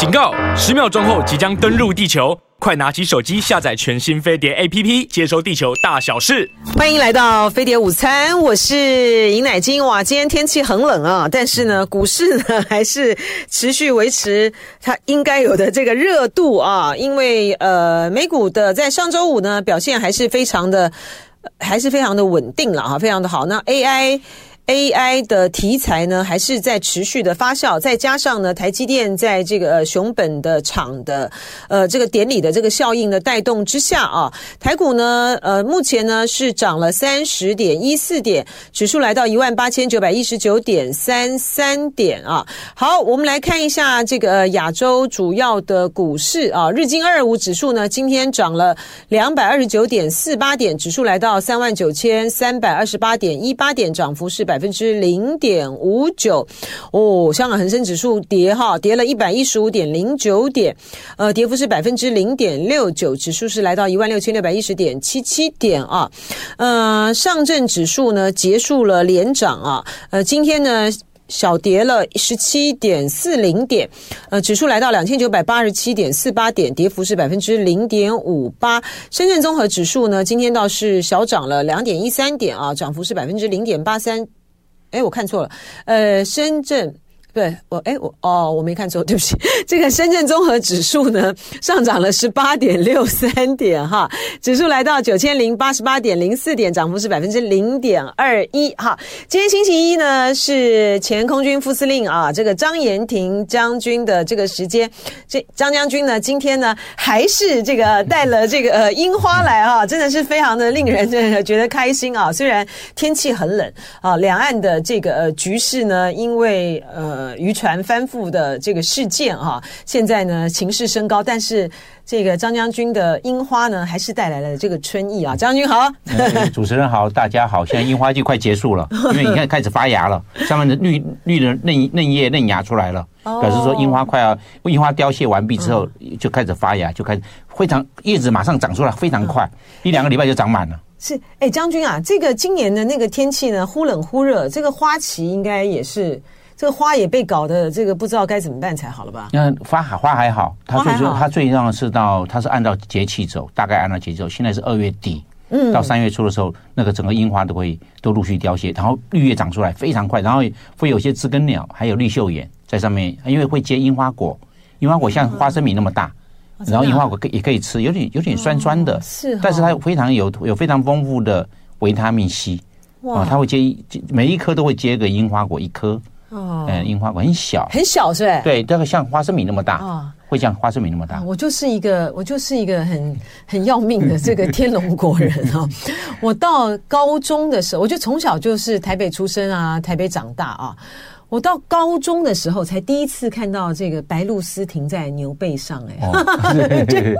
警告！十秒钟后即将登陆地球，快拿起手机下载全新飞碟 APP，接收地球大小事。欢迎来到飞碟午餐，我是尹乃菁。哇，今天天气很冷啊，但是呢，股市呢还是持续维持它应该有的这个热度啊，因为呃，美股的在上周五呢表现还是非常的，还是非常的稳定了哈，非常的好。那 AI。AI 的题材呢，还是在持续的发酵，再加上呢，台积电在这个熊本的厂的呃这个典礼的这个效应的带动之下啊，台股呢呃目前呢是涨了三十点一四点，指数来到一万八千九百一十九点三三点啊。好，我们来看一下这个亚洲主要的股市啊，日经二二五指数呢今天涨了两百二十九点四八点，指数来到三万九千三百二十八点一八点，涨幅是百。百分之零点五九哦，香港恒生指数跌哈，跌了一百一十五点零九点，呃，跌幅是百分之零点六九，指数是来到一万六千六百一十点七七点啊，呃，上证指数呢结束了连涨啊，呃，今天呢小跌了十七点四零点，呃，指数来到两千九百八十七点四八点，跌幅是百分之零点五八。深圳综合指数呢今天倒是小涨了两点一三点啊，涨幅是百分之零点八三。哎，我看错了，呃，深圳。对我，哎，我哦，我没看错，对不起。这个深圳综合指数呢，上涨了十八点六三点，哈，指数来到九千零八十八点零四点，涨幅是百分之零点二一，哈。今天星期一呢，是前空军副司令啊，这个张延廷将军的这个时间。这张将军呢，今天呢，还是这个带了这个呃樱花来啊，真的是非常的令人觉得开心啊。虽然天气很冷啊，两岸的这个呃局势呢，因为呃。呃，渔船翻覆的这个事件哈，现在呢情势升高，但是这个张将军的樱花呢，还是带来了这个春意啊。将军好，嗯，主持人好，大家好。现在樱花季快结束了，因为你看开始发芽了，上面的绿绿的嫩嫩叶嫩芽出来了，表示说樱花快要樱花凋谢完毕之后就开始发芽，就开始非常叶子马上长出来，非常快，一两个礼拜就长满了。是，哎，将军啊，这个今年的那个天气呢，忽冷忽热，这个花期应该也是。这个花也被搞得这个不知道该怎么办才好了吧？那花还花还好，它最它最重要的是到它是按照节气走，大概按照节气走。现在是二月底，嗯，到三月初的时候，那个整个樱花都会都陆续凋谢，然后绿叶长出来非常快，然后会有些知更鸟，还有绿绣眼在上面，因为会结樱花果，樱花果像花生米那么大，然后樱花果可也可以吃，有点有点酸酸的，是，但是它非常有有非常丰富的维他命 C，哇，它会结每一颗都会结个樱花果一颗。哦，嗯，樱花果很小，很小是吧？对，大概像花生米那么大，哦，会像花生米那么大。我就是一个，我就是一个很很要命的这个天龙国人啊！我到高中的时候，我就从小就是台北出生啊，台北长大啊。我到高中的时候才第一次看到这个白鹭鸶停在牛背上，哎，哦，对对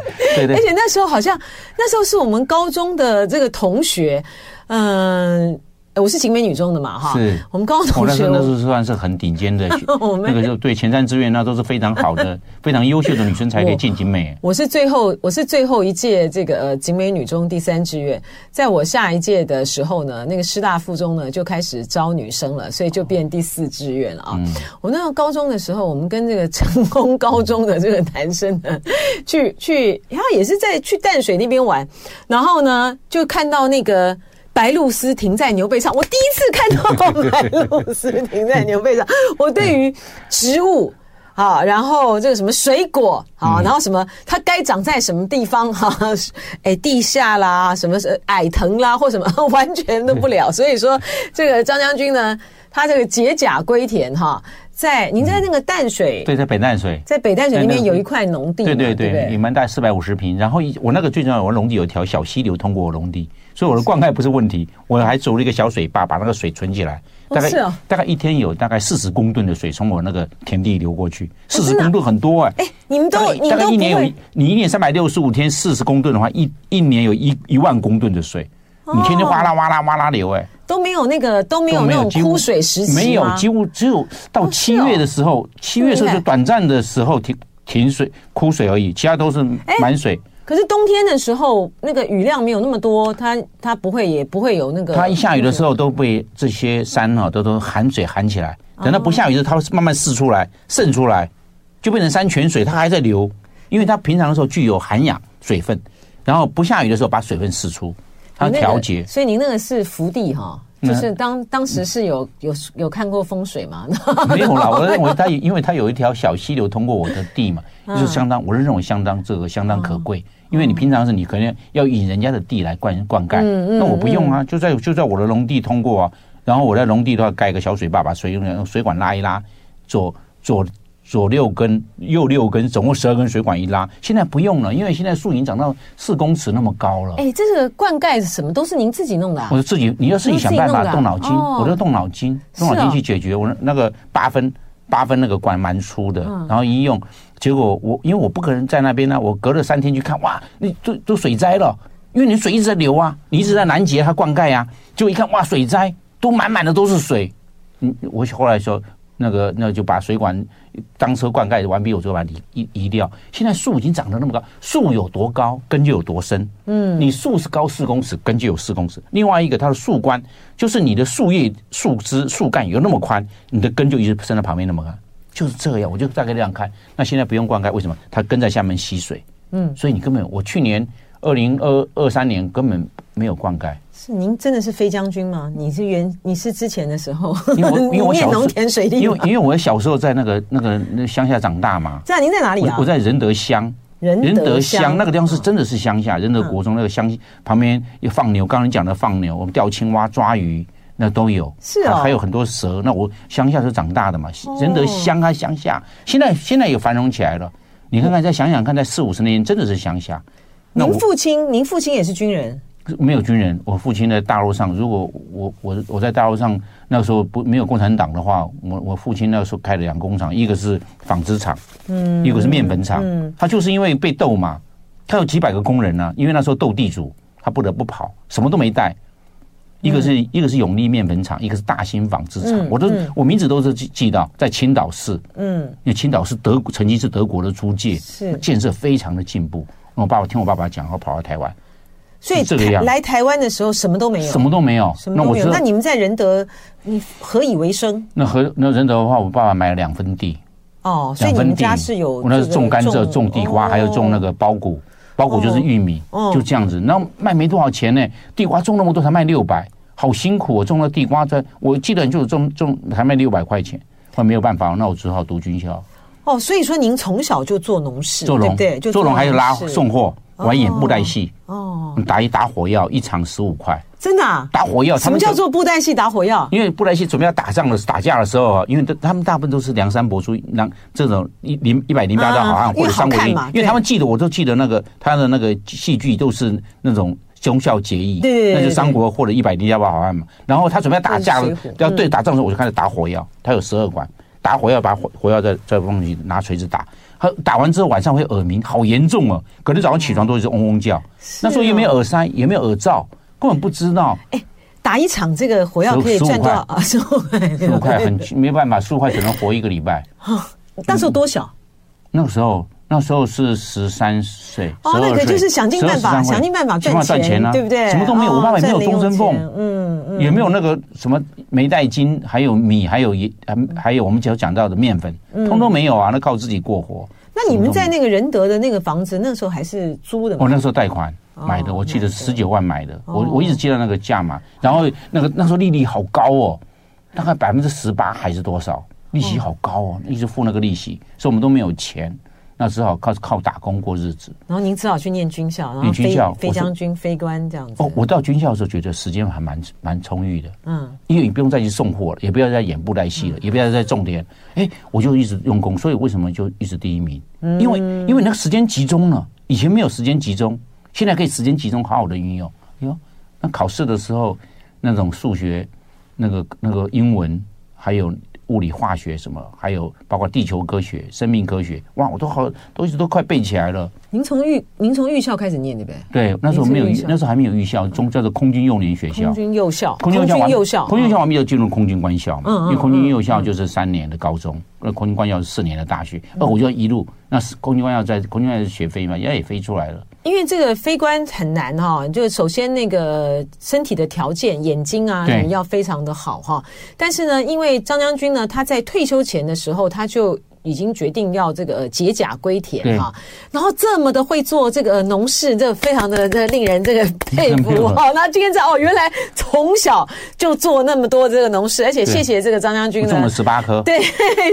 对，而且那时候好像那时候是我们高中的这个同学，嗯。我是景美女中的嘛，哈，是我们高中同学，那时候算是很顶尖的，那个就对前三志愿那都是非常好的、非常优秀的女生才可以进景美。我是最后，我是最后一届这个呃景美女中第三志愿，在我下一届的时候呢，那个师大附中呢就开始招女生了，所以就变第四志愿了啊。我那时候高中的时候，我们跟这个成功高中的这个男生呢，去去，然后也是在去淡水那边玩，然后呢就看到那个。白鹭鸶停在牛背上，我第一次看到白鹭鸶停在牛背上。我对于植物啊，然后这个什么水果啊，然后什么它该长在什么地方哈，哎，地下啦，什么矮藤啦，或什么 完全都不了。所以说，这个张将军呢，他这个解甲归田哈，在您在那个淡水，对，在北淡水，在北淡水里面有一块农地，对对对，你们大概四百五十平。然后我那个最重要，我农地有一条小溪流通过我农地。所以我的灌溉不是问题，我还走了一个小水坝，把那个水存起来。大概、哦哦、大概一天有大概四十公吨的水从我那个田地流过去，四十公吨很多哎、欸。哎、欸，你们都大概，大概一年有你一年三百六十五天四十公吨的话，一一年有一一万公吨的水，哦、你天天哗啦哗啦哗啦流哎、欸，都没有那个都没有那种枯水时期没有，几乎只有到七月的时候，七、月时候就短暂的时候停停水枯水而已，其他都是满水。欸可是冬天的时候，那个雨量没有那么多，它它不会也不会有那个。它一下雨的时候，都被这些山哈都都含水含起来。等到不下雨的时候，它会慢慢释出来渗出来。就变成山泉水，它还在流，因为它平常的时候具有涵养水分，然后不下雨的时候把水分释出，它调节。所以您那个是福地哈。就是当当时是有有有看过风水吗？没有啦，我认为它因为它有一条小溪流通过我的地嘛，就是相当，我是认为相当这个相当可贵。因为你平常是你可能要引人家的地来灌灌溉，那我不用啊，就在就在我的农地通过啊，然后我在农地都要盖个小水坝，把水用水管拉一拉，左左。左六根，右六根，总共十二根水管一拉，现在不用了，因为现在树已经长到四公尺那么高了。哎，这个灌溉什么都是您自己弄的啊？我自己，你要自己想办法，动脑筋，我就动脑筋，动脑筋去解决。我那个八分八分那个管蛮粗的，然后一用，结果我因为我不可能在那边呢，我隔了三天去看，哇，那都都水灾了，因为你水一直在流啊，你一直在拦截它灌溉啊，结果一看，哇，水灾都满满的都是水。嗯，我后来说。那个，那就把水管当车灌溉完毕，我就把它移移掉。现在树已经长得那么高，树有多高，根就有多深。嗯，你树是高四公尺，根就有四公尺。另外一个，它的树冠就是你的树叶、树枝、树干有那么宽，你的根就一直伸到旁边那么高，就是这样。我就大概这样看。那现在不用灌溉，为什么？它跟在下面吸水。嗯，所以你根本，我去年二零二二三年根本没有灌溉。是您真的是飞将军吗？你是原你是之前的时候，因为我 因为我小农田水利，因为因为我小时候在那个那个那乡下长大嘛。在您在哪里啊？我在仁德乡，仁德乡那个地方是真的是乡下，仁德国中那个乡旁边有放牛，刚刚你讲的放牛，我们钓青蛙、抓鱼那都有，是啊，还有很多蛇。那我乡下是长大的嘛，仁德乡啊乡下，现在现在也繁荣起来了。你看看，再想想看，在四五十年前真的是乡下。您父亲，您父亲也是军人。没有军人，我父亲在大陆上。如果我我我在大陆上那时候不没有共产党的话，我我父亲那时候开了两工厂，一个是纺织厂，嗯，一个是面粉厂。嗯，他就是因为被斗嘛，他有几百个工人呢，因为那时候斗地主，他不得不跑，什么都没带。一个是一个是永利面粉厂，一个是大兴纺织厂。我都我名字都是记记到在青岛市，嗯，因为青岛是德曾经是德国的租界，是建设非常的进步。我爸爸听我爸爸讲，然后跑到台湾。所以这个来台湾的时候什么都没有，什么都没有。什么都没有。那你们在仁德，你何以为生？那何那仁德的话，我爸爸买了两分地。哦，所以你们家是有，我那是种甘蔗、种地瓜，还有种那个苞谷。苞谷就是玉米，就这样子。然后卖没多少钱呢？地瓜种那么多才卖六百，好辛苦。我种了地瓜，在我记得就是种种才卖六百块钱。后来没有办法，那我只好读军校。哦，所以说您从小就做农事，对不对？做农还有拉送货。玩演布袋戏哦，打一打火药，一场十五块，真的啊？打火药，什么叫做布袋戏打火药？因为布袋戏准备要打仗的打架的时候，因为他们大部分都是梁山伯出，让这种一零一百零八道好汉或者三国演义，因为他们记得我都记得那个他的那个戏剧都是那种忠孝节义，对，那就三国或者一百零八道好汉嘛。然后他准备要打架要对打仗的时候，我就开始打火药，他有十二管，打火药把火火药再再放进去，拿锤子打。他打完之后晚上会耳鸣，好严重哦！隔天早上起床都一直嗡嗡叫。那时候也没有耳塞，也没有耳罩，根本不知道。哎，打一场这个火药可以赚多少啊？十五块，十五块很没办法，十五块只能活一个礼拜。那时候多小？那个时候，那时候是十三岁。哦，那个就是想尽办法，想尽办法赚钱啊，对不对？什么都没有，我爸爸也没有终身俸，嗯嗯，也没有那个什么煤袋金，还有米，还有盐，还还有我们只要讲到的面粉。通通没有啊，那靠自己过活。那你们在那个仁德的那个房子，那时候还是租的吗？我那时候贷款买的，我记得十九万买的，我我一直记得那个价嘛。然后那个那时候利率好高哦，大概百分之十八还是多少？利息好高哦，一直付那个利息，所以我们都没有钱。那只好靠靠打工过日子，然后您只好去念军校，然后飞飞将军、飞官这样子。哦，我到军校的时候觉得时间还蛮蛮充裕的，嗯，因为你不用再去送货了，也不要再演布袋戏了，也不要再种田，哎，我就一直用功，所以为什么就一直第一名？因为因为那个时间集中了，以前没有时间集中，现在可以时间集中，好好的运用。哟，那考试的时候，那种数学、那个那个英文还有。物理、化学什么，还有包括地球科学、生命科学，哇，我都好，都一直都快背起来了。您从预您从预校开始念的呗对？对，那时候没有，那时候还没有预校，中叫做空军幼年学校。空军幼校，空军幼校，空军幼校我们就进入空军官校嘛。因为空军幼校就是三年的高中，那空军官校是四年的大学。那我就一路，那是空军官校在空军官校学飞嘛，人家也飞出来了。因为这个飞官很难哈，就首先那个身体的条件，眼睛啊，你要非常的好哈。但是呢，因为张将军呢，他在退休前的时候，他就已经决定要这个解甲归田哈，然后这么的会做这个农事，这非常的这令人这个佩服。哈。那今天在哦，原来从小就做那么多这个农事，而且谢谢这个张将军呢，种了十八棵，对，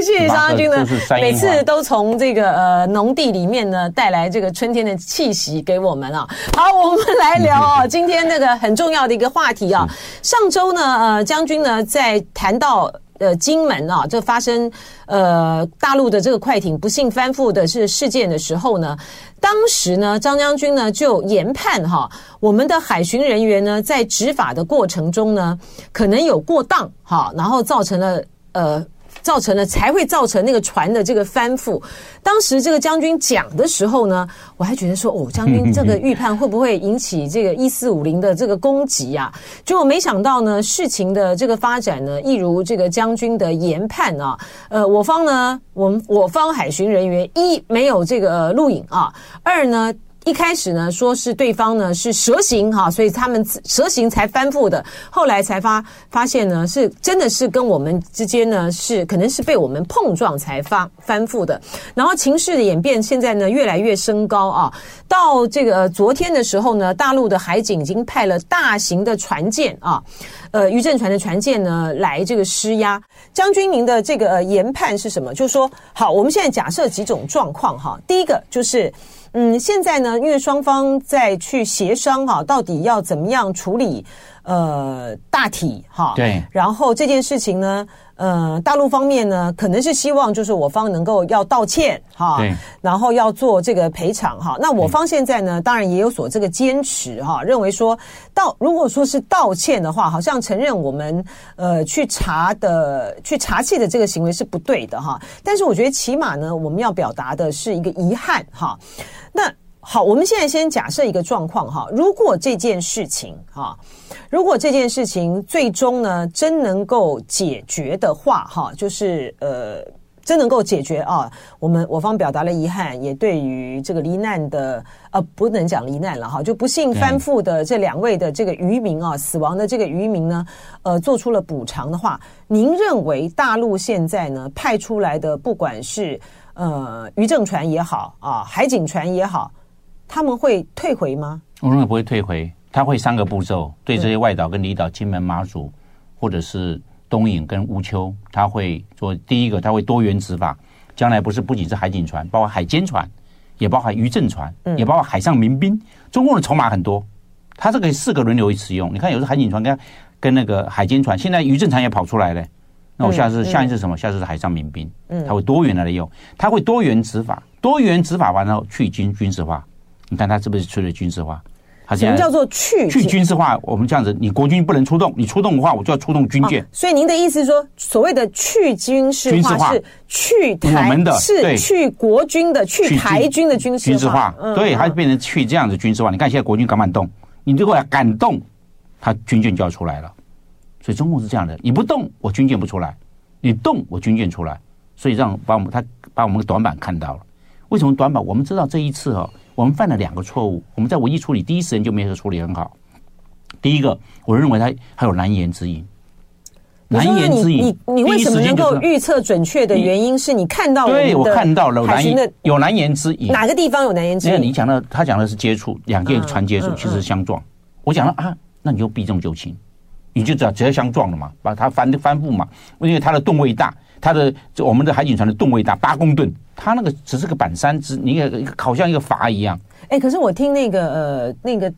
谢谢张将军呢，每次都从这个呃农地里面呢带来这个春天的气息给我们啊。好，我们来聊哦，今天那个很重要的一个话题啊，上周呢，呃，将军呢在谈到。呃，金门啊，这发生呃大陆的这个快艇不幸翻覆的是事件的时候呢，当时呢，张将军呢就研判哈，我们的海巡人员呢在执法的过程中呢，可能有过当哈，然后造成了呃。造成了才会造成那个船的这个翻覆。当时这个将军讲的时候呢，我还觉得说哦，将军这个预判会不会引起这个一四五零的这个攻击啊？结果没想到呢，事情的这个发展呢，一如这个将军的研判啊。呃，我方呢，我们我方海巡人员一没有这个录影啊，二呢。一开始呢，说是对方呢是蛇形哈，所以他们蛇形才翻覆的。后来才发发现呢，是真的是跟我们之间呢是可能是被我们碰撞才发翻覆的。然后情势的演变，现在呢越来越升高啊。到这个昨天的时候呢，大陆的海警已经派了大型的船舰啊，呃，渔政船的船舰呢来这个施压。将军，您的这个研判是什么？就是说，好，我们现在假设几种状况哈。第一个就是。嗯，现在呢，因为双方在去协商哈，到底要怎么样处理呃大体哈？对。然后这件事情呢，呃，大陆方面呢，可能是希望就是我方能够要道歉哈，对。然后要做这个赔偿哈。那我方现在呢，当然也有所这个坚持哈，认为说道如果说是道歉的话，好像承认我们呃去查的去查气的这个行为是不对的哈。但是我觉得起码呢，我们要表达的是一个遗憾哈。那好，我们现在先假设一个状况哈，如果这件事情哈，如果这件事情最终呢真能够解决的话哈，就是呃真能够解决啊，我们我方表达了遗憾，也对于这个罹难的呃不能讲罹难了哈，就不幸翻覆的这两位的这个渔民啊，死亡的这个渔民呢，呃做出了补偿的话，您认为大陆现在呢派出来的不管是呃，渔政船也好啊，海警船也好，他们会退回吗？我认为不会退回，他会三个步骤，对这些外岛跟离岛，金门、马祖，或者是东引跟乌丘，他会做第一个，他会多元执法。将来不是不仅是海警船，包括海监船，也包括渔政船，也包括海上民兵。中共的筹码很多，他这个四个轮流使用。你看，有时候海警船跟跟那个海监船，现在渔政船也跑出来了。那我下次下一次什么？下次是海上民兵，他会多元来用，他会多元执法，多元执法完了后去军军事化。你看他是不是去了军事化？什么叫做去去军事化？我们这样子，你国军不能出动，你出动的话，我就要出动军舰。所以您的意思是说，所谓的去军事化是去台我们的是去国军的去台军的军事军事化，对，他就变成去这样子军事化。你看现在国军敢不敢动？你如果敢动，他军舰就要出来了。所以中共是这样的，你不动，我军舰不出来；你动，我军舰出来。所以让把我们他把我们的短板看到了。为什么短板？我们知道这一次哦，我们犯了两个错误。我们在危机处理第一时间就没有处理很好。第一个，我认为他还有难言之隐。难言之隐，你你你为什么能够预测准确的原因是你看到了？对，我看到了难言有难言之隐。哪个地方有难言之隐？你讲的他讲的是接触两件船接触，其实相撞。我讲了啊，那你就避重就轻。你就知道直接相撞了嘛，把它翻翻覆嘛，因为它的吨位大，它的就我们的海警船的吨位大，八公吨，它那个只是个板山只，你一个好像一个筏一样。哎，可是我听那个呃那个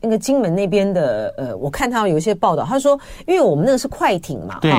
那个金门那边的呃，我看他有一些报道，他说，因为我们那个是快艇嘛，对，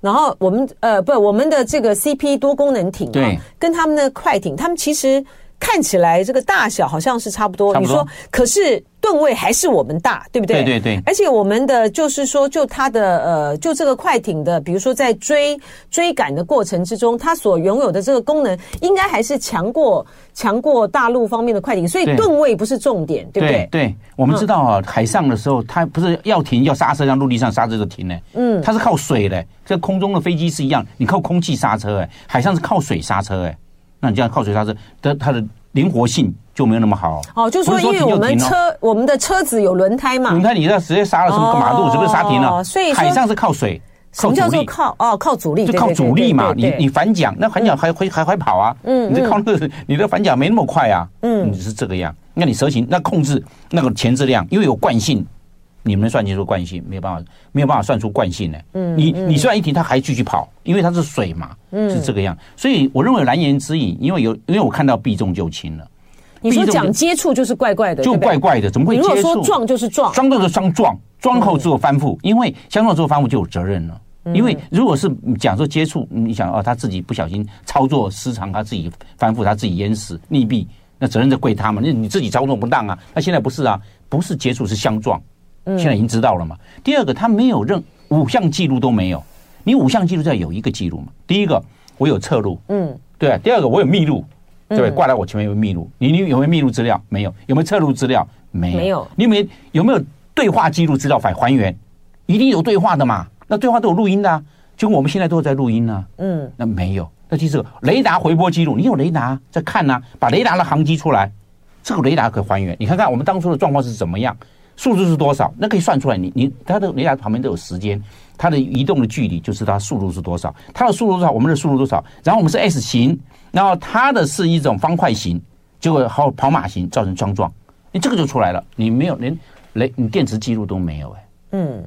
然后我们呃不，我们的这个 CP 多功能艇，对，跟他们的快艇，他们其实看起来这个大小好像是差不多，差不多，你说可是。吨位还是我们大，对不对？对对对。而且我们的就是说，就它的呃，就这个快艇的，比如说在追追赶的过程之中，它所拥有的这个功能，应该还是强过强过大陆方面的快艇。所以吨位不是重点，对，对不对？对，我们知道啊，海上的时候，它不是要停要刹车，像陆地上刹车就停呢。嗯，它是靠水的，这空中的飞机是一样，你靠空气刹车，哎，海上是靠水刹车，哎，那你这样靠水刹车，的它的灵活性。就没有那么好哦，就是说，因为我们车，我们的车子有轮胎嘛，轮胎你这直接刹了什么马路，是不是刹停了？所以海上是靠水，什么叫做靠哦？靠阻力，就靠阻力嘛。你你反桨，那反桨还会还会跑啊。嗯，你靠那个，你的反桨没那么快啊。嗯，你是这个样。那你蛇形，那控制那个前置量，因为有惯性，你们算清楚惯性，没有办法没有办法算出惯性呢。嗯，你你虽然一停，它还继续跑，因为它是水嘛。嗯，是这个样。所以我认为蓝颜之影，因为有因为我看到避重就轻了。你说讲接触就是怪怪的，就怪怪的，怎么会接触？如果说撞就是撞，撞就是双撞，撞后之后翻覆，因为相撞之后翻覆就有责任了。因为如果是讲说接触，你想哦，他自己不小心操作失常，他自己翻覆，他自己淹死溺毙，那责任就归他嘛。那你自己操作不当啊。那现在不是啊，不是接触是相撞，现在已经知道了嘛。第二个，他没有任五项记录都没有，你五项记录要有一个记录嘛。第一个，我有侧录，嗯，对啊。第二个，我有密录。对，挂在我前面有密录，你你有没有密录资料？没有，有没有侧录资料？没有，没有。你有没有有没有对话记录资料反还原？一定有对话的嘛？那对话都有录音的，啊，就跟我们现在都在录音呢，啊。嗯，那没有。那第四个雷达回波记录，你有雷达在看呢，啊，把雷达的航迹出来，这个雷达可以还原。你看看我们当初的状况是怎么样，速度是多少？那可以算出来。你你它的雷达旁边都有时间，它的移动的距离就是它速度是多少，它的速度多少，我们的速度多少，然后我们是 S 型。然后它的是一种方块型，结果好跑马型造成相撞，你这个就出来了。你没有连雷，你电池记录都没有哎，嗯，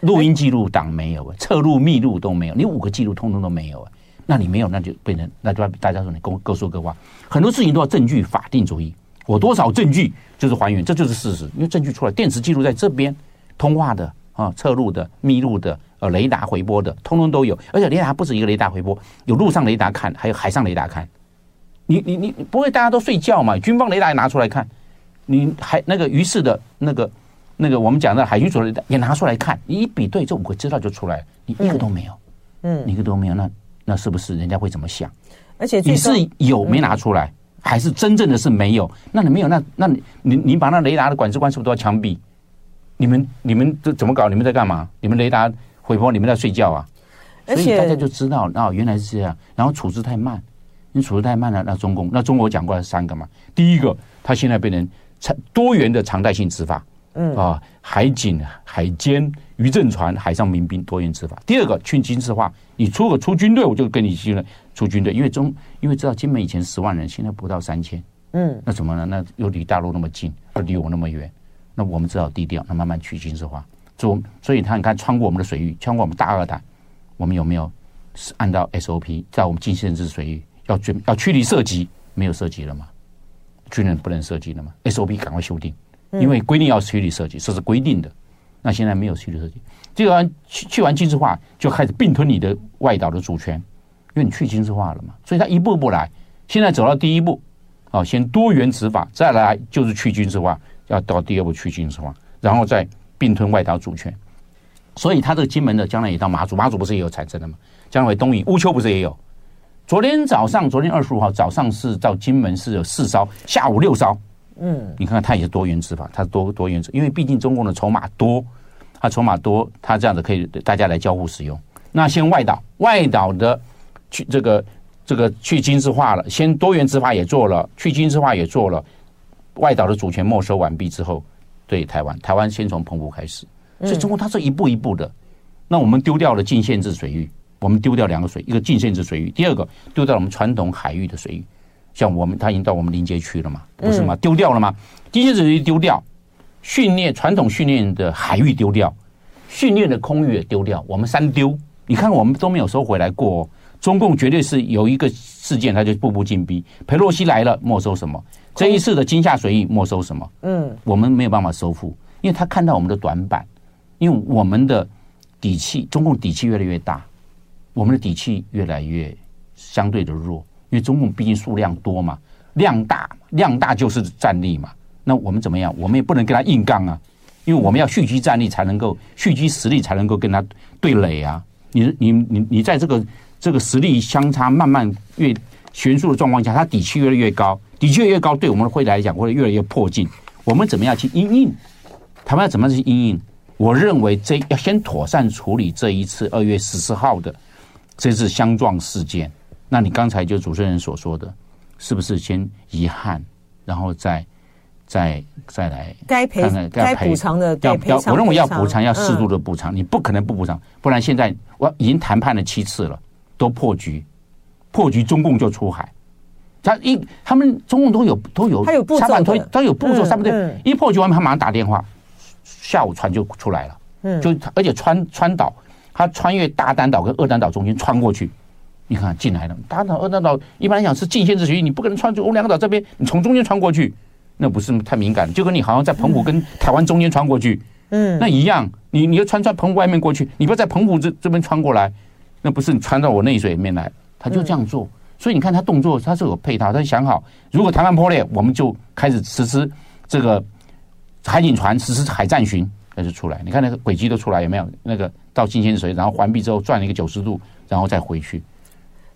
录音记录档没有哎，侧录密录都没有，你五个记录通通都没有哎，那你没有，那就变成那就大家说你各各说各话，很多事情都要证据法定主义，我多少证据就是还原，这就是事实，因为证据出来，电池记录在这边，通话的啊，侧录的、密录的。呃，雷达回波的，通通都有，而且雷达不止一个雷达回波，有陆上雷达看，还有海上雷达看。你你你不会大家都睡觉嘛？军方雷达也拿出来看，你还那个于是的那个那个我们讲的海军所雷达也拿出来看，你一比对，这五个资料就出来了，你一个都没有，嗯，一个都没有，那那是不是人家会怎么想？而且你是有没拿出来，嗯、还是真正的是没有？那你没有，那那你你你把那雷达的管制官是不是都要枪毙？你们你们这怎么搞？你们在干嘛？你们雷达？回波，你们在睡觉啊？所以大家就知道，哦，原来是这样。然后处置太慢，你处置太慢了，那中共，那中国讲过来三个嘛。第一个，他现在变成常多元的常态性执法，嗯啊，海警、海监、渔政船、海上民兵多元执法。第二个，去军事化，你出个出军队，我就跟你去了出军队，因为中因为知道金门以前十万人，现在不到三千，嗯，那怎么呢？那又离大陆那么近，又离我那么远，那我们只好低调，那慢慢去军事化。所以他你看，穿过我们的水域，穿过我们大二台，我们有没有是按照 SOP 在我们近限制水域要准要驱离射击？没有射击了吗？军人不能射击了吗？SOP 赶快修订，因为规定要驱离射击，这是规定的。那现在没有驱离射击，这个去去完军事化就开始并吞你的外岛的主权，因为你去军事化了嘛。所以他一步步来，现在走到第一步，啊，先多元执法，再来就是去军事化，要到第二步去军事化，然后再。并吞外岛主权，所以他这个金门的将来也到马祖，马祖不是也有产生的吗？将来东引乌丘不是也有？昨天早上，昨天二十五号早上是到金门是有四艘，下午六艘。嗯，你看看他也是多元执法，他多多元执，因为毕竟中共的筹码多，他筹码多，他这样子可以大家来交互使用。那先外岛，外岛的去这个这个去军事化了，先多元执法也做了，去军事化也做了，外岛的主权没收完毕之后。对台湾，台湾先从澎湖开始，所以中国它是一步一步的。那我们丢掉了禁限制水域，我们丢掉两个水，一个禁限制水域，第二个丢掉了我们传统海域的水域，像我们它已经到我们临界区了嘛，不是吗？丢掉了吗？禁限制水域丢掉，训练传统训练的海域丢掉，训练的空域也丢掉，我们三丢。你看我们都没有收回来过，中共绝对是有一个事件，他就步步进逼。裴洛西来了，没收什么？这一次的金厦水域没收什么？嗯，我们没有办法收复，因为他看到我们的短板，因为我们的底气，中共底气越来越大，我们的底气越来越相对的弱，因为中共毕竟数量多嘛，量大，量大就是战力嘛。那我们怎么样？我们也不能跟他硬杠啊，因为我们要蓄积战力才能够蓄积实力，才能够跟他对垒啊。你你你你在这个这个实力相差慢慢越悬殊的状况下，他底气越来越高。底气越高，对我们的会来讲会越来越迫近。我们怎么样去因应？他们要怎么样去因应？我认为这要先妥善处理这一次二月十四号的这次相撞事件。那你刚才就主持人所说的，是不是先遗憾，然后再再再来该赔该补偿的要要，我认为要补偿要适度的补偿，你不可能不补偿，不然现在我已经谈判了七次了，都破局，破局中共就出海。他一他们中共都有都有，他有步骤推都有步骤，三不对，一破局完他马上打电话，下午船就出来了，嗯，就而且穿穿岛，他穿越大丹岛跟二丹岛中间穿过去，你看进来了，大丹岛二丹岛一般来讲是禁限制区域，你不可能穿出我两个岛这边，你从中间穿过去，那不是太敏感，就跟你好像在澎湖跟台湾中间穿过去，嗯，那一样，你你要穿穿澎湖外面过去，你不要在澎湖这这边穿过来，那不是你穿到我内水里面来，他就这样做。所以你看他动作，他是有配套。他想好，如果台湾破裂，我们就开始实施这个海警船实施海战巡，那就出来。你看那个轨迹都出来，有没有？那个到新鲜水，然后环毕之后转了一个九十度，然后再回去。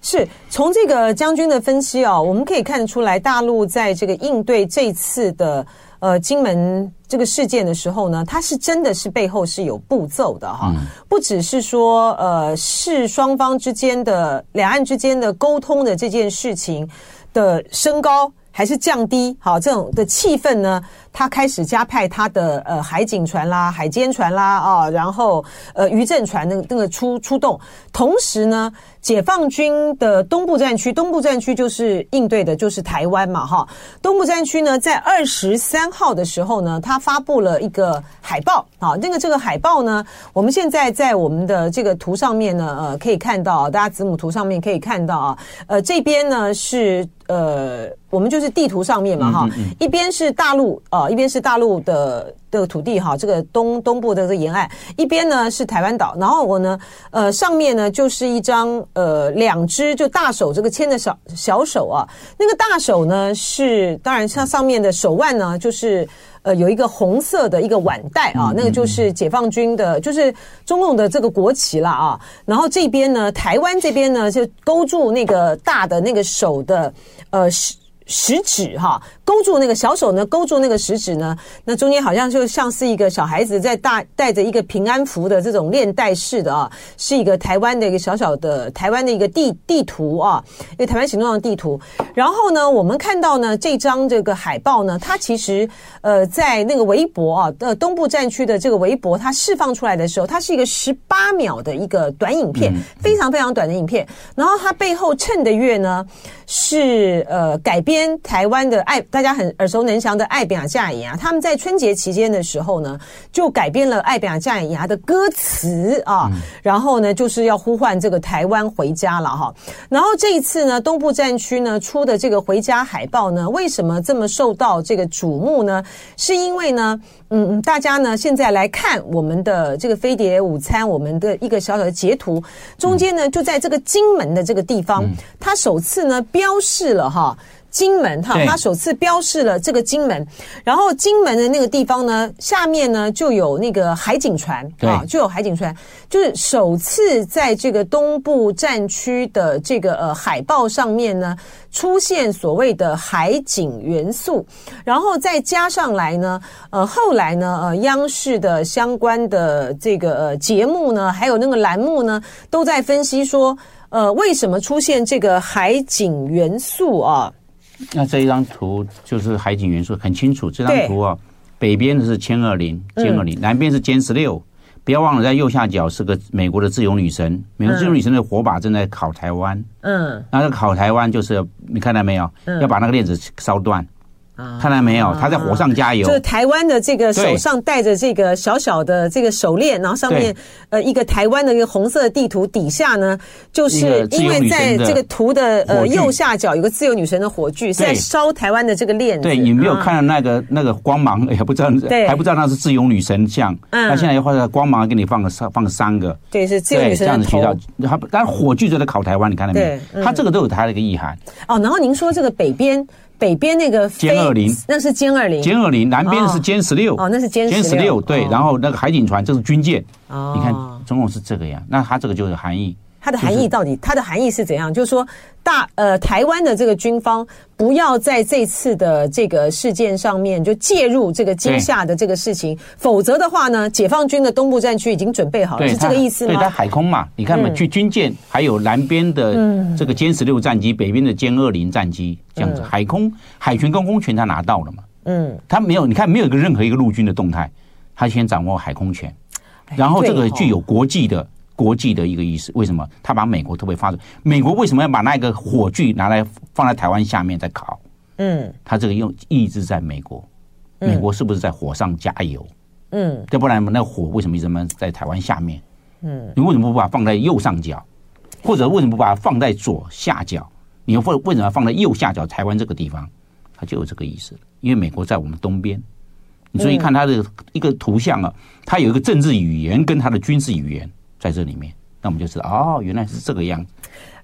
是从这个将军的分析啊，我们可以看得出来，大陆在这个应对这次的。呃，金门这个事件的时候呢，它是真的是背后是有步骤的哈，不只是说呃是双方之间的两岸之间的沟通的这件事情的升高。还是降低好这种的气氛呢？他开始加派他的呃海警船啦、海监船啦啊，然后呃渔政船那个那个出出动。同时呢，解放军的东部战区，东部战区就是应对的就是台湾嘛哈。东部战区呢，在二十三号的时候呢，他发布了一个海报啊。那个这个海报呢，我们现在在我们的这个图上面呢，呃，可以看到，大家子母图上面可以看到啊，呃，这边呢是。呃，我们就是地图上面嘛，哈，一边是大陆啊，一边是大陆的的土地哈，这个东东部的这个沿岸，一边呢是台湾岛，然后我呢，呃，上面呢就是一张呃两只就大手这个牵的小小手啊，那个大手呢是当然像上面的手腕呢就是。呃，有一个红色的一个腕带啊，那个就是解放军的，就是中共的这个国旗了啊。然后这边呢，台湾这边呢，就勾住那个大的那个手的呃食。食指哈勾住那个小手呢，勾住那个食指呢，那中间好像就像是一个小孩子在大带着一个平安符的这种链带式的啊，是一个台湾的一个小小的台湾的一个地地图啊，一个台湾形状的地图。然后呢，我们看到呢这张这个海报呢，它其实呃在那个微博啊的东部战区的这个微博，它释放出来的时候，它是一个十八秒的一个短影片，非常非常短的影片。然后它背后衬的月呢是呃改编。台湾的爱，大家很耳熟能详的爱拼假牙啊，他们在春节期间的时候呢，就改编了爱拼假牙的歌词啊，然后呢，就是要呼唤这个台湾回家了哈。然后这一次呢，东部战区呢出的这个回家海报呢，为什么这么受到这个瞩目呢？是因为呢，嗯，大家呢现在来看我们的这个飞碟午餐，我们的一个小小的截图，中间呢就在这个金门的这个地方，它首次呢标示了哈。金门哈，他首次标示了这个金门，然后金门的那个地方呢，下面呢就有那个海警船啊，就有海警船，就是首次在这个东部战区的这个呃海报上面呢出现所谓的海警元素，然后再加上来呢，呃后来呢呃央视的相关的这个呃节目呢，还有那个栏目呢，都在分析说，呃为什么出现这个海警元素啊？那这一张图就是海景元素很清楚。这张图啊，北边的是歼二零，歼二零，南边是歼十六。不要忘了，在右下角是个美国的自由女神，美国自由女神的火把正在烤台湾。嗯，那这个烤台湾就是你看到没有？要把那个链子烧断。看到没有？他在火上加油。就是台湾的这个手上戴着这个小小的这个手链，然后上面呃一个台湾的一个红色的地图，底下呢就是因为在这个图的呃右下角有个自由女神的火炬，是在烧台湾的这个链子。对，你没有看到那个那个光芒，也不知道，还不知道那是自由女神像。嗯，那现在又画个光芒，给你放个三放个三个。对，是自由女神的。这样子渠道，他但火炬就在烤台湾，你看到没有？他这个都有它的一个意涵。哦，然后您说这个北边。北边那个歼二零，那是歼二零，歼二零，南边是歼十六，哦，那是歼歼十六，对，然后那个海警船这是军舰，哦，你看，总共是这个样，那它这个就是含义。它的含义到底？它的含义是怎样？就是说，大呃，台湾的这个军方不要在这次的这个事件上面就介入这个惊吓的这个事情，否则的话呢，解放军的东部战区已经准备好了，是这个意思吗？对，它海空嘛，你看嘛，去军舰还有南边的这个歼十六战机，北边的歼二零战机，这样子，海空海权跟空权他拿到了嘛？嗯，他没有，你看没有一个任何一个陆军的动态，他先掌握海空权，然后这个具有国际的国际的一个意思。为什么？他把美国特别发出，美国为什么要把那个火炬拿来放在台湾下面在烤？嗯，他这个用意志在美国，美国是不是在火上加油？嗯，要不然那火为什么一直在台湾下面？嗯，你为什么不把它放在右上角，或者为什么不把它放在左下角？你又为为什么要放在右下角台湾这个地方？它就有这个意思，因为美国在我们东边。你注意看它的一个图像啊，它有一个政治语言跟它的军事语言在这里面，那我们就知道哦，原来是这个样子。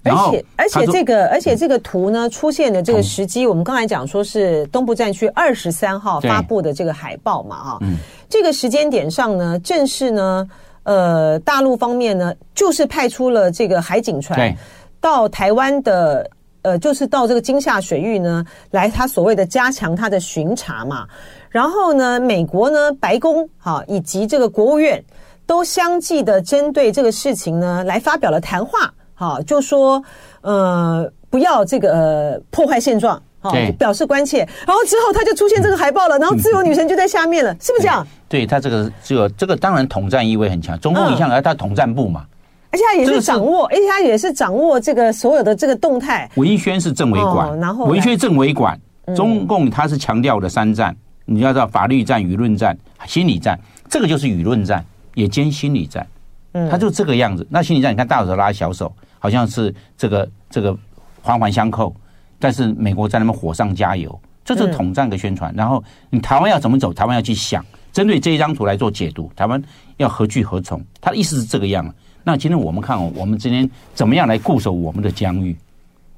而且而且这个而且这个图呢出现的这个时机，我们刚才讲说是东部战区二十三号发布的这个海报嘛，啊，这个时间点上呢，正是呢，呃，大陆方面呢就是派出了这个海警船到台湾的，呃，就是到这个金厦水域呢来，他所谓的加强他的巡查嘛，然后呢，美国呢白宫哈以及这个国务院都相继的针对这个事情呢来发表了谈话。好，就说呃，不要这个、呃、破坏现状，好，表示关切。然后之后他就出现这个海报了，然后自由女神就在下面了，是不是这样？对他这个这个这个当然统战意味很强，中共一向来他统战部嘛，而且他也是掌握，而且他也是掌握这个所有的这个动态。文宣是政委管，然后文宣政委管，中共他是强调的三战，你要知道法律战、舆论战、心理战，这个就是舆论战也兼心理战。嗯，他就这个样子。那心理战，你看大手拉小手，好像是这个这个环环相扣。但是美国在那边火上加油，这是统战的宣传。然后你台湾要怎么走？台湾要去想，针对这一张图来做解读。台湾要何去何从？他的意思是这个样。那今天我们看，我们今天怎么样来固守我们的疆域？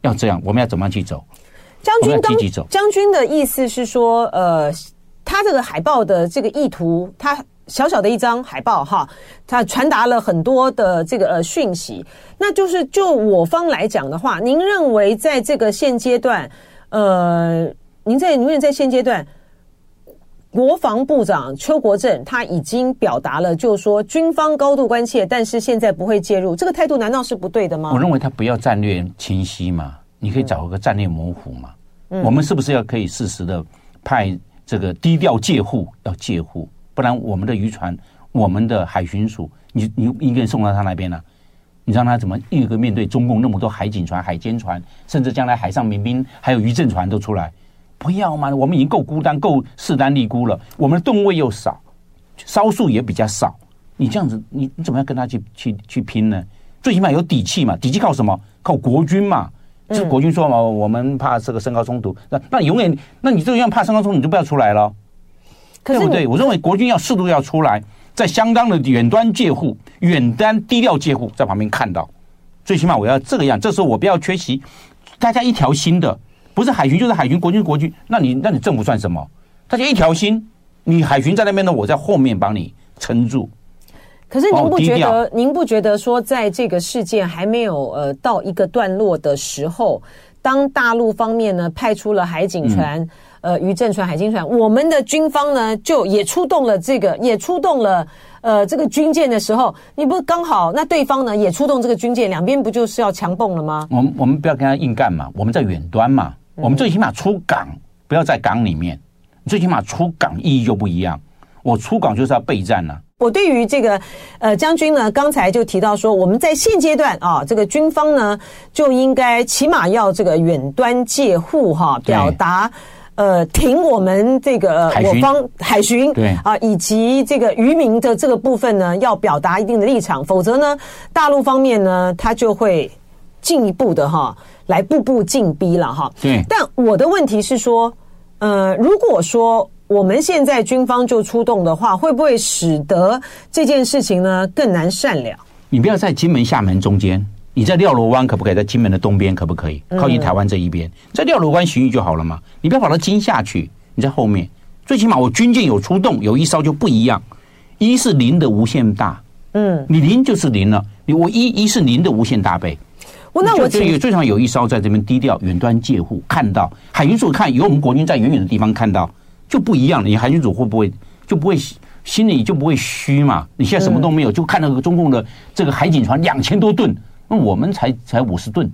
要这样，我们要怎么样去走？将军积极走。将军的意思是说，呃，他这个海报的这个意图，他。小小的一张海报哈，它传达了很多的这个呃讯息。那就是就我方来讲的话，您认为在这个现阶段，呃，您在您认为在现阶段，国防部长邱国正他已经表达了，就是说军方高度关切，但是现在不会介入，这个态度难道是不对的吗？我认为他不要战略清晰嘛，你可以找一个战略模糊嘛。嗯，我们是不是要可以适时的派这个低调戒护，要戒护？不然，我们的渔船、我们的海巡署，你你应该送到他那边了。你让他怎么一个面对中共那么多海警船、海监船，甚至将来海上民兵还有渔政船都出来，不要嘛？我们已经够孤单、够势单力孤了。我们的吨位又少，艘数也比较少。你这样子，你你怎么样跟他去去去拼呢？最起码有底气嘛？底气靠什么？靠国军嘛？是国军说嘛？我们怕这个身高冲突，那那永远，那你这样怕身高冲突，你就不要出来了。对不对？我认为国军要适度要出来，在相当的远端戒护、远端低调戒护，在旁边看到，最起码我要这个样。这时候我不要缺席，大家一条心的，不是海巡就是海巡，国军是国军。那你那你政府算什么？大家一条心，你海巡在那边呢，我在后面帮你撑住。可是您不觉得？您不觉得说，在这个事件还没有呃到一个段落的时候，当大陆方面呢派出了海警船？嗯呃，渔政船、海警船，我们的军方呢，就也出动了这个，也出动了呃这个军舰的时候，你不刚好那对方呢也出动这个军舰，两边不就是要强蹦了吗？我们我们不要跟他硬干嘛，我们在远端嘛，我们最起码出港，不要在港里面，最起码出港意义就不一样。我出港就是要备战了。我对于这个呃将军呢，刚才就提到说，我们在现阶段啊，这个军方呢就应该起码要这个远端戒护哈，表达。呃，挺我们这个我方海巡对啊，以及这个渔民的这个部分呢，要表达一定的立场，否则呢，大陆方面呢，他就会进一步的哈，来步步进逼了哈。对。但我的问题是说，呃，如果说我们现在军方就出动的话，会不会使得这件事情呢更难善了？你不要在金门、厦门中间。你在廖罗湾可不可以？在金门的东边可不可以？靠近台湾这一边，在廖罗湾巡弋就好了嘛。你不要跑到金下去，你在后面。最起码我军舰有出动，有一艘就不一样。一是零的无限大，嗯，你零就是零了。你我一一是零的无限大倍。我那我就有最少有一艘在这边低调远端借护，看到海军组看有我们国军在远远的地方看到就不一样了。你海军组会不会就不会心里就不会虚嘛？你现在什么都没有，就看到个中共的这个海警船两千多吨。那我们才才五十吨，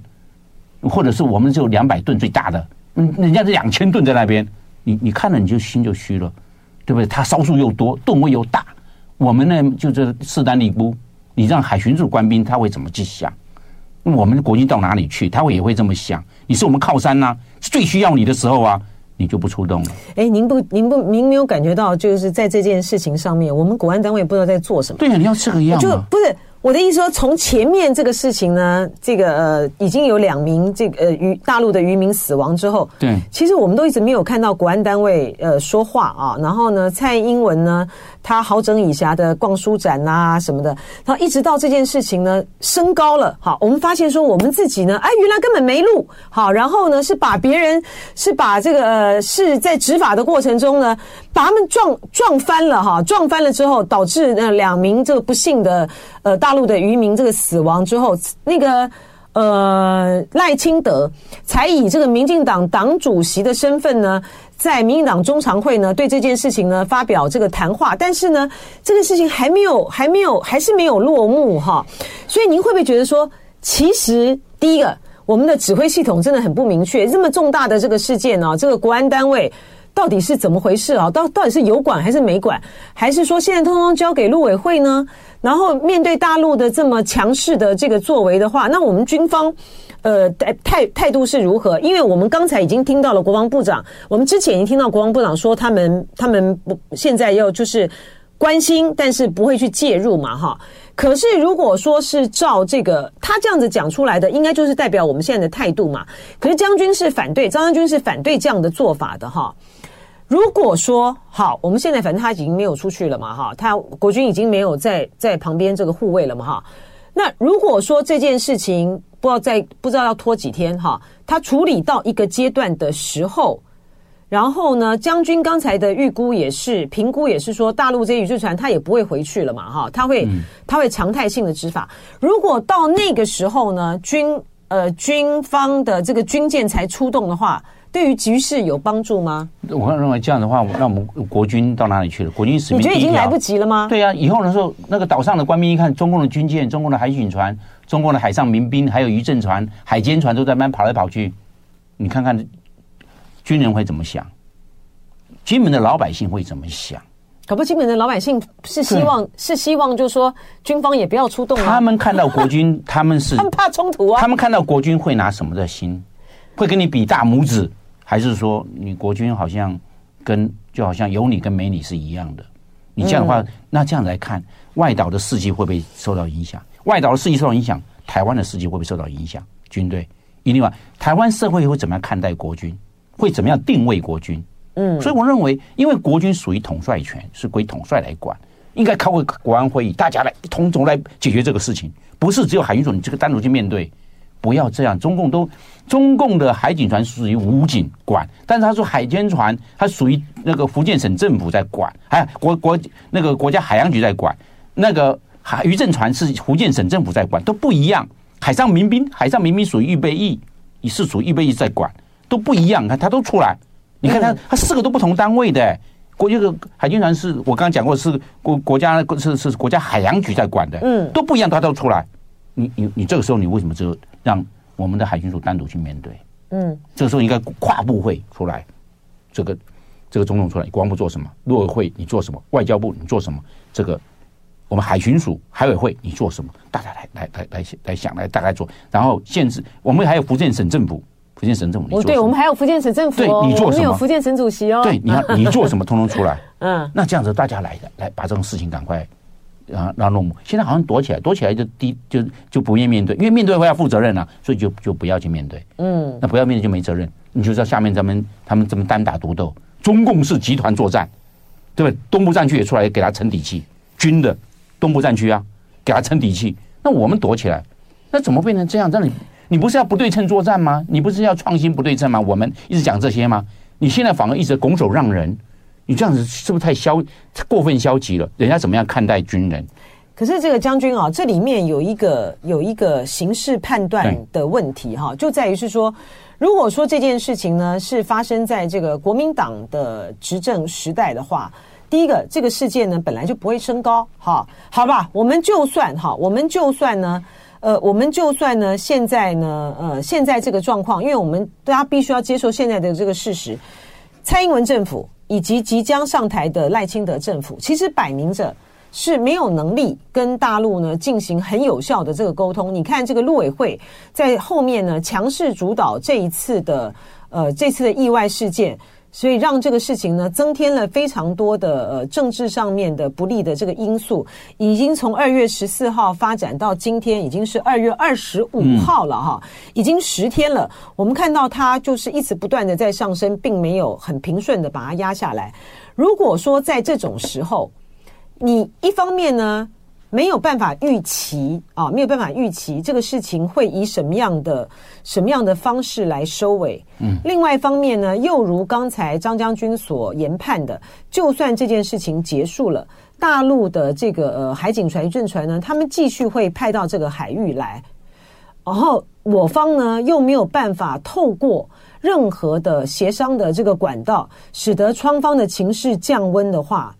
或者是我们只有两百吨最大的，嗯，人家是两千吨在那边，你你看了你就心就虚了，对不对？他艘数又多，吨位又大，我们呢就是势单力孤。你让海巡署官兵他会怎么去想？我们的国军到哪里去？他会也会这么想。你是我们靠山呐、啊，最需要你的时候啊，你就不出动了。哎，您不，您不，您没有感觉到，就是在这件事情上面，我们国安单位不知道在做什么？对呀、啊，你要这个样就不是。我的意思说，从前面这个事情呢，这个呃，已经有两名这个呃渔大陆的渔民死亡之后，对，其实我们都一直没有看到国安单位呃说话啊。然后呢，蔡英文呢，他好整以暇的逛书展啊什么的，然后一直到这件事情呢升高了，好，我们发现说我们自己呢，哎，原来根本没路好，然后呢是把别人是把这个呃是在执法的过程中呢，把他们撞撞翻了哈，撞翻了之后导致那两名这个不幸的呃。大陆的渔民这个死亡之后，那个呃赖清德才以这个民进党党主席的身份呢，在民进党中常会呢对这件事情呢发表这个谈话，但是呢这个事情还没有还没有还是没有落幕哈，所以您会不会觉得说，其实第一个我们的指挥系统真的很不明确，这么重大的这个事件呢，这个国安单位。到底是怎么回事啊？到到底是有管还是没管？还是说现在通通交给陆委会呢？然后面对大陆的这么强势的这个作为的话，那我们军方呃态态态度是如何？因为我们刚才已经听到了国防部长，我们之前已经听到国防部长说他们他们不现在要就是关心，但是不会去介入嘛，哈。可是如果说是照这个他这样子讲出来的，应该就是代表我们现在的态度嘛。可是将军是反对，张将军是反对这样的做法的，哈。如果说好，我们现在反正他已经没有出去了嘛，哈，他国军已经没有在在旁边这个护卫了嘛，哈。那如果说这件事情不知道在不知道要拖几天，哈，他处理到一个阶段的时候，然后呢，将军刚才的预估也是评估也是说，大陆这些渔船他也不会回去了嘛，哈，他会他会常态性的执法。如果到那个时候呢，军呃军方的这个军舰才出动的话。对于局势有帮助吗？我认为这样的话，那我们国军到哪里去了？国军使命，你觉得已经来不及了吗？对呀、啊，以后的时候，那个岛上的官兵一看，中共的军舰、中共的海警船、中共的海上民兵，还有渔政船、海监船都在那边跑来跑去，你看看军人会怎么想？金门的老百姓会怎么想？可不，基本的老百姓是希望是希望，就是说军方也不要出动。他们看到国军，他们是他们怕冲突啊。他们看到国军会拿什么的心？会跟你比大拇指？还是说你国军好像跟就好像有你跟没你是一样的？你这样的话，那这样来看，外岛的士气会不会受到影响？外岛的士气受到影响，台湾的士气会不会受到影响？军队，另外，台湾社会会怎么样看待国军？会怎么样定位国军？嗯，所以我认为，因为国军属于统帅权，是归统帅来管，应该开个国安会议，大家来统总来解决这个事情，不是只有海军总你这个单独去面对。不要这样，中共都 中共的海警船属于武警管，但是他说海监船，它属于那个福建省政府在管，哎，国国那个国家海洋局在管，那个海渔政船是福建省政府在管，都不一样。海上民兵，海上民兵属于预备役，你是属于预备役在管，都不一样。看他都出来，你看他他四个都不同单位的，国这个海军船是我刚刚讲过是国国家是是国家海洋局在管的，嗯，都不一样，他都出来。你你你这个时候你为什么只有？让我们的海军署单独去面对，嗯，这个时候应该跨部会出来，这个这个总统出来，国防部做什么？陆委会你做什么？外交部你做什么？这个我们海巡署、海委会你做什么？大家来来来来来想来大概做，然后限制我们还有福建省政府，福建省政府你做什么？对，我们还有福建省政府，哦，对，你做什么？有福建省主席哦，对，你看 你做什么，通通出来，嗯，那这样子大家来来把这种事情赶快。啊，让落幕。现在好像躲起来，躲起来就低，就就不愿面对，因为面对会要负责任啊，所以就就不要去面对。嗯，那不要面对就没责任。你就知道下面咱们他们怎么单打独斗，中共是集团作战，对不对？东部战区也出来给他撑底气，军的东部战区啊，给他撑底气。那我们躲起来，那怎么变成这样？让你你不是要不对称作战吗？你不是要创新不对称吗？我们一直讲这些吗？你现在反而一直拱手让人。你这样子是不是太消过分消极了？人家怎么样看待军人？可是这个将军啊，这里面有一个有一个形势判断的问题哈，就在于是说，如果说这件事情呢是发生在这个国民党的执政时代的话，第一个这个事件呢本来就不会升高哈，好吧？我们就算哈，我们就算呢，呃，我们就算呢，现在呢，呃，现在这个状况，因为我们大家必须要接受现在的这个事实。蔡英文政府以及即将上台的赖清德政府，其实摆明着是没有能力跟大陆呢进行很有效的这个沟通。你看这个陆委会在后面呢强势主导这一次的呃这次的意外事件。所以让这个事情呢增添了非常多的呃政治上面的不利的这个因素，已经从二月十四号发展到今天已经是二月二十五号了哈，已经十天了。我们看到它就是一直不断的在上升，并没有很平顺的把它压下来。如果说在这种时候，你一方面呢，没有办法预期啊，没有办法预期这个事情会以什么样的什么样的方式来收尾。嗯，另外一方面呢，又如刚才张将军所研判的，就算这件事情结束了，大陆的这个呃海警船、渔船呢，他们继续会派到这个海域来，然后我方呢又没有办法透过任何的协商的这个管道，使得双方的情势降温的话，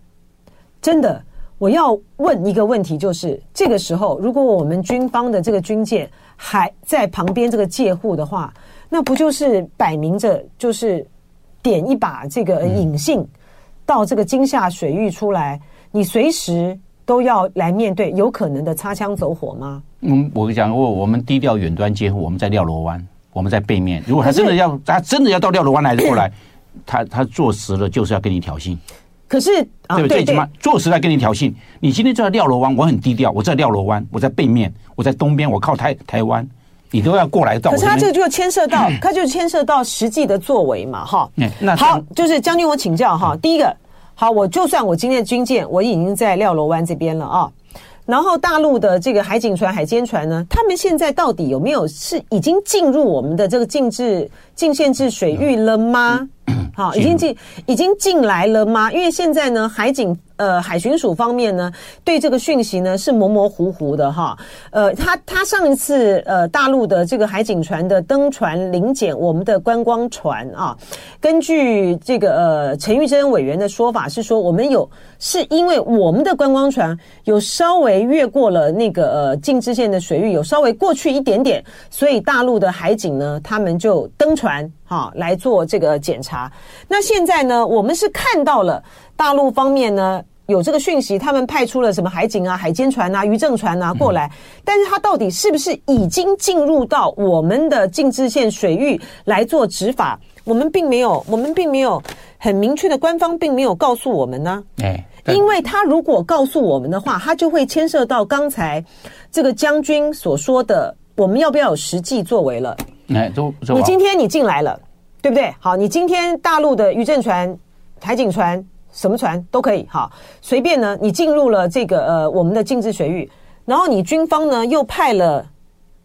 真的。我要问一个问题，就是这个时候，如果我们军方的这个军舰还在旁边这个戒护的话，那不就是摆明着就是点一把这个引信到这个金厦水域出来，你随时都要来面对有可能的擦枪走火吗？嗯，我跟你讲过，我们低调远端接护，我们在廖罗湾，我们在背面。如果他真的要，他真的要到廖罗湾来过来，他他坐实了就是要跟你挑衅。可是，啊、对不对？最起码做实在跟你挑衅。你今天在廖罗湾，我很低调，我在廖罗湾，我在背面，我在东边，我靠台台湾，你都要过来到。可是他这个就牵涉到，他就牵涉到实际的作为嘛，哈。那好，就是将军，我请教哈。第一个，好，我就算我今天的军舰我已经在廖罗湾这边了啊，然后大陆的这个海警船、海监船呢，他们现在到底有没有是已经进入我们的这个禁制、禁限制水域了吗？好，已经进已经进来了吗？因为现在呢，海警呃海巡署方面呢，对这个讯息呢是模模糊糊的哈。呃，他他上一次呃大陆的这个海警船的登船临检我们的观光船啊，根据这个呃陈玉珍委员的说法是说，我们有是因为我们的观光船有稍微越过了那个呃禁制线的水域，有稍微过去一点点，所以大陆的海警呢，他们就登船。哈，来做这个检查。那现在呢，我们是看到了大陆方面呢有这个讯息，他们派出了什么海警啊、海监船啊、渔政船啊过来。但是，他到底是不是已经进入到我们的禁制线水域来做执法？我们并没有，我们并没有很明确的官方并没有告诉我们呢。哎，因为他如果告诉我们的话，他就会牵涉到刚才这个将军所说的，我们要不要有实际作为了。哎，都你今天你进来了，对不对？好，你今天大陆的渔政船、海警船，什么船都可以，好，随便呢。你进入了这个呃我们的禁制水域，然后你军方呢又派了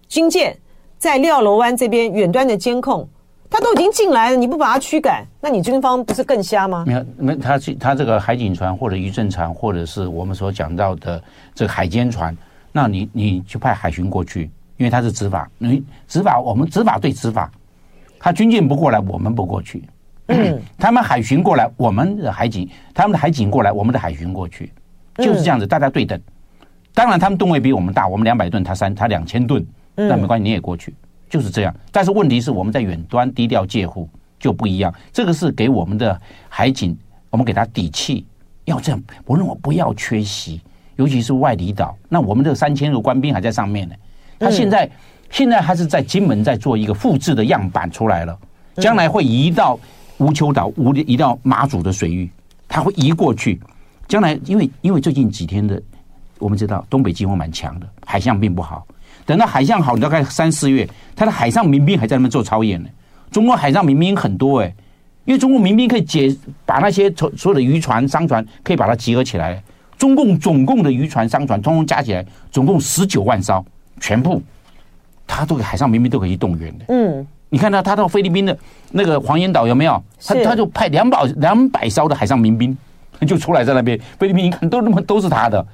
军舰在廖罗湾这边远端的监控，他都已经进来了，你不把他驱赶，那你军方不是更瞎吗？没有，没他他这个海警船或者渔政船，或者是我们所讲到的这个海监船，那你你就派海巡过去。因为他是执法，你执法，我们执法对执法，他军舰不过来，我们不过去。嗯，他们海巡过来，我们的海警，他们的海警过来，我们的海巡过去，就是这样子，大家对等。当然，他们吨位比我们大，我们两百吨，他三，他两千吨，那没关系，你也过去，就是这样。但是问题是，我们在远端低调戒护就不一样，这个是给我们的海警，我们给他底气，要这样，我认为不要缺席，尤其是外离岛，那我们这三千个官兵还在上面呢。他现在现在还是在金门在做一个复制的样板出来了，将来会移到无丘岛、乌移到马祖的水域，他会移过去。将来因为因为最近几天的我们知道东北季风蛮强的，海象并不好。等到海象好，你大概三四月，他的海上民兵还在那边做操演呢。中国海上民兵很多哎，因为中国民兵可以解把那些所所有的渔船、商船可以把它集合起来。中共总共的渔船、商船通通加起来，总共十九万艘。全部，他都海上民兵都可以动员的。嗯，你看到他到菲律宾的那个黄岩岛有没有？他他就派两百两百艘的海上民兵 就出来在那边。菲律宾一看都那么都是他的，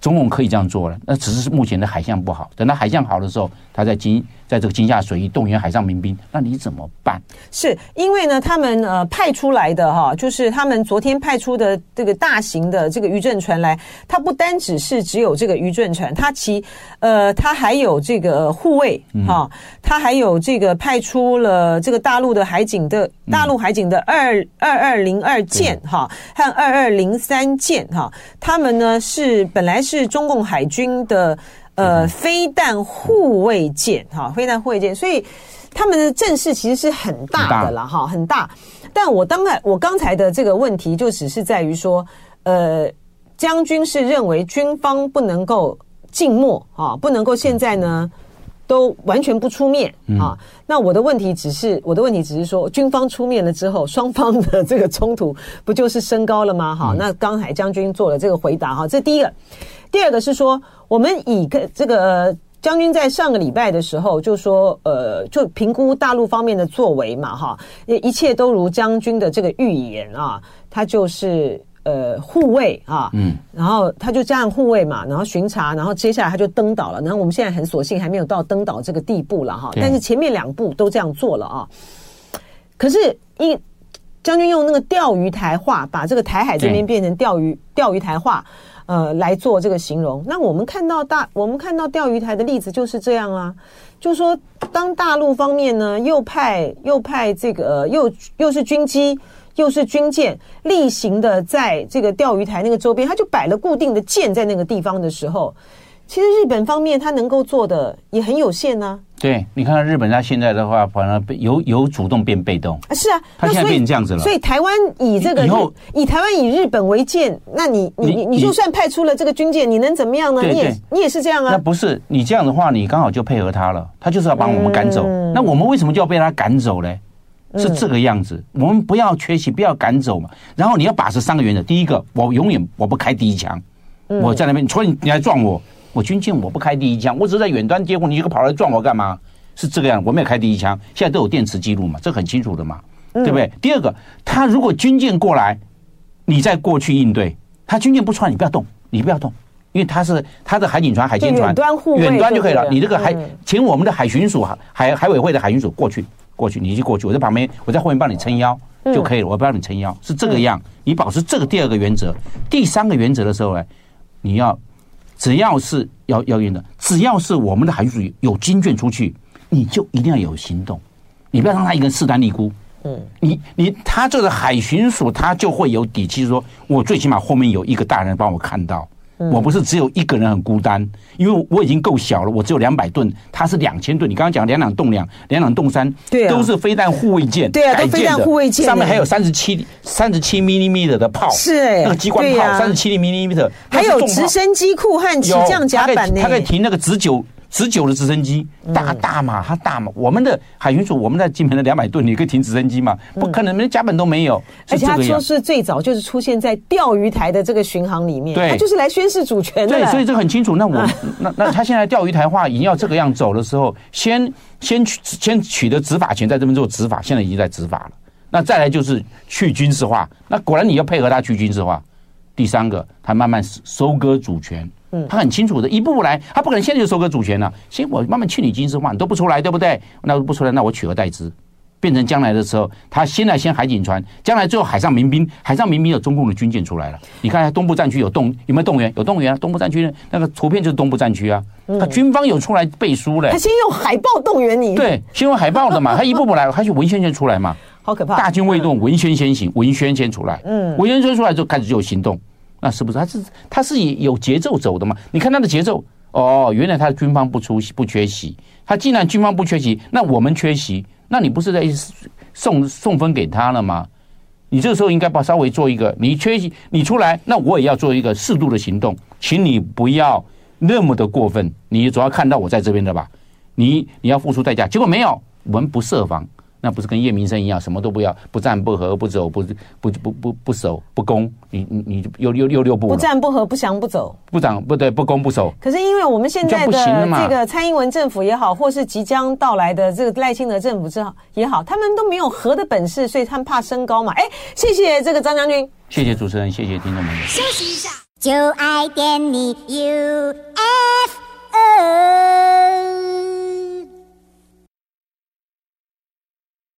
中共可以这样做了，那只是目前的海象不好。等到海象好的时候，他在金在这个金厦水域动员海上民兵，那你怎么办？是因为呢，他们呃派出来的哈，就是他们昨天派出的这个大型的这个渔政船来，它不单只是只有这个渔政船，它其呃它还有这个护卫哈，它还有这个派出了这个大陆的海警的大陆海警的二二二零二舰哈和二二零三舰哈，他们呢是本来是。是中共海军的呃飞弹护卫舰哈，飞弹护卫舰，所以他们的阵势其实是很大的了哈，很大。但我当然我刚才的这个问题就只是在于说，呃，将军是认为军方不能够静默啊，不能够现在呢。都完全不出面啊！那我的问题只是，我的问题只是说，军方出面了之后，双方的这个冲突不就是升高了吗？哈，那刚才将军做了这个回答哈，这第一个，第二个是说，我们以个这个将军在上个礼拜的时候就说，呃，就评估大陆方面的作为嘛，哈，一切都如将军的这个预言啊，他就是。呃，护卫啊，嗯，然后他就这样护卫嘛，然后巡查，然后接下来他就登岛了。然后我们现在很索性还没有到登岛这个地步了哈，但是前面两步都这样做了啊。可是，一将军用那个钓鱼台话，把这个台海这边变成钓鱼钓鱼台话，呃，来做这个形容。那我们看到大，我们看到钓鱼台的例子就是这样啊，就是说当大陆方面呢又派又派这个又又是军机。又是军舰例行的在这个钓鱼台那个周边，他就摆了固定的舰在那个地方的时候，其实日本方面他能够做的也很有限呢、啊。对，你看日本他现在的话，反而由由主动变被动啊。是啊，他现在变成这样子了。所以台湾以这个以后以台湾以日本为鉴，那你你你你就算派出了这个军舰，你能怎么样呢？你也你也是这样啊。那不是你这样的话，你刚好就配合他了，他就是要把我们赶走。嗯、那我们为什么就要被他赶走嘞？是这个样子，我们不要缺席，不要赶走嘛。然后你要把持三个原则：第一个，我永远我不开第一枪，我在那边，除了你你来撞我，我军舰我不开第一枪，我只是在远端接护，你这个跑来撞我干嘛？是这个样，我没有开第一枪，现在都有电磁记录嘛，这很清楚的嘛，对不对？第二个，他如果军舰过来，你再过去应对，他军舰不出来，你不要动，你不要动，因为他是他的海警船、海监船，远端远端就可以了。你这个海请我们的海巡署、海海委会的海巡署过去。过去，你就过去，我在旁边，我在后面帮你撑腰就可以了。我不要你撑腰，是这个样。你保持这个第二个原则，第三个原则的时候呢，你要只要是要要用的，只要是我们的海军有军舰出去，你就一定要有行动，你不要让他一个人势单力孤。嗯，你你他这个海巡署他就会有底气，说我最起码后面有一个大人帮我看到。我不是只有一个人很孤单，因为我已经够小了，我只有两百吨，他是两千吨。你刚刚讲两两栋两，两两栋三，对，都是飞弹护卫舰，对啊，都飞弹护卫舰，上面还有三十七三十七 millimeter 的炮，是哎，那个机关炮三十七 millimeter，还有直升机库和起降甲板呢，它可以停那个直九。十九的直升机，大大嘛，它大嘛。我们的海巡署，我们在金门的两百吨，你可以停直升机嘛？不可能，连甲板都没有。而且他说是最早就是出现在钓鱼台的这个巡航里面，对，他就是来宣示主权的。对，所以这很清楚。那我那那他现在钓鱼台话已经要这个样走的时候，先先取先取得执法权，在这边做执法，现在已经在执法了。那再来就是去军事化，那果然你要配合他去军事化。第三个，他慢慢收割主权。嗯，他很清楚的，一步步来，他不可能现在就收割主权了。先我慢慢去你军事化，你都不出来，对不对？那不出来，那我取而代之，变成将来的时候，他先来先海警船，将来最后海上民兵，海上民兵有中共的军舰出来了。你看东部战区有动有没有动员？有动员啊！东部战区那个图片就是东部战区啊。他军方有出来背书嘞。他先用海报动员你，对，先用海报的嘛。他一步步来，他就文宣先出来嘛。好可怕！大军未动，文宣先行，文宣先出来。嗯，文宣先出来就开始就有行动。那是不是他是他是以有节奏走的嘛？你看他的节奏哦，原来他的军方不出席不缺席。他既然军方不缺席，那我们缺席，那你不是在送送分给他了吗？你这个时候应该把稍微做一个，你缺席你出来，那我也要做一个适度的行动，请你不要那么的过分。你总要看到我在这边的吧？你你要付出代价，结果没有，我们不设防。那不是跟叶明生一样，什么都不要，不战不和不走不不不不不守不攻，你你你又又又六步，不战不和不降不走，不战不对不攻不守。可是因为我们现在的这个蔡英文政府也好，或是即将到来的这个赖清德政府之好也好，他们都没有和的本事，所以他们怕升高嘛。哎，谢谢这个张将军，谢谢主持人，谢谢听众朋友。休息一下。就爱点你 UFO。